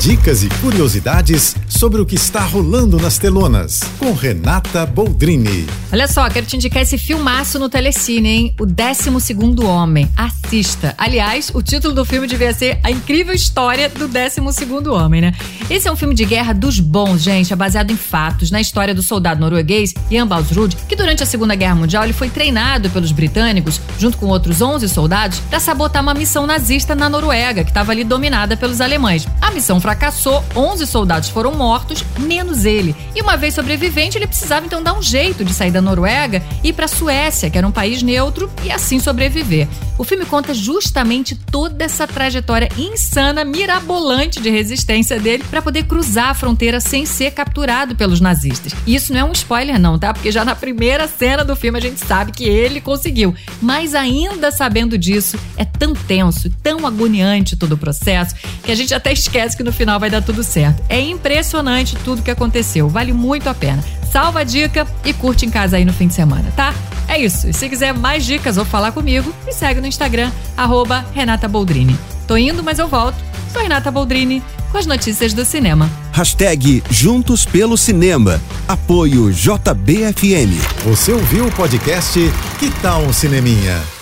Dicas e curiosidades sobre o que está rolando nas telonas, com Renata Boldrini. Olha só, quero te indicar esse filmaço no Telecine, hein? O 12 Homem. Assista. Aliás, o título do filme devia ser A Incrível História do 12 Homem, né? Esse é um filme de guerra dos bons, gente. É baseado em fatos, na história do soldado norueguês Jan Balsrud, que durante a Segunda Guerra Mundial ele foi treinado pelos britânicos, junto com outros 11 soldados, para sabotar uma missão nazista na Noruega, que estava ali dominada pelos alemães. A missão fracassou, 11 soldados foram mortos, menos ele. E uma vez sobrevivente, ele precisava então dar um jeito de sair da Noruega e ir para a Suécia, que era um país neutro, e assim sobreviver. O filme conta justamente toda essa trajetória insana, mirabolante de resistência dele para poder cruzar a fronteira sem ser capturado pelos nazistas. E isso não é um spoiler não, tá? Porque já na primeira cena do filme a gente sabe que ele conseguiu. Mas ainda sabendo disso, é tão tenso, tão agoniante todo o processo, que a gente até esquece que no final vai dar tudo certo. É impressionante tudo que aconteceu, vale muito a pena. Salva a dica e curte em casa aí no fim de semana, tá? É isso. E se quiser mais dicas ou falar comigo, me segue no Instagram, arroba Renata Boldrini. Tô indo, mas eu volto. Sou Renata Boldrini com as notícias do cinema. Hashtag Juntos pelo Cinema. Apoio JBFM. Você ouviu o podcast Que Tal um Cineminha?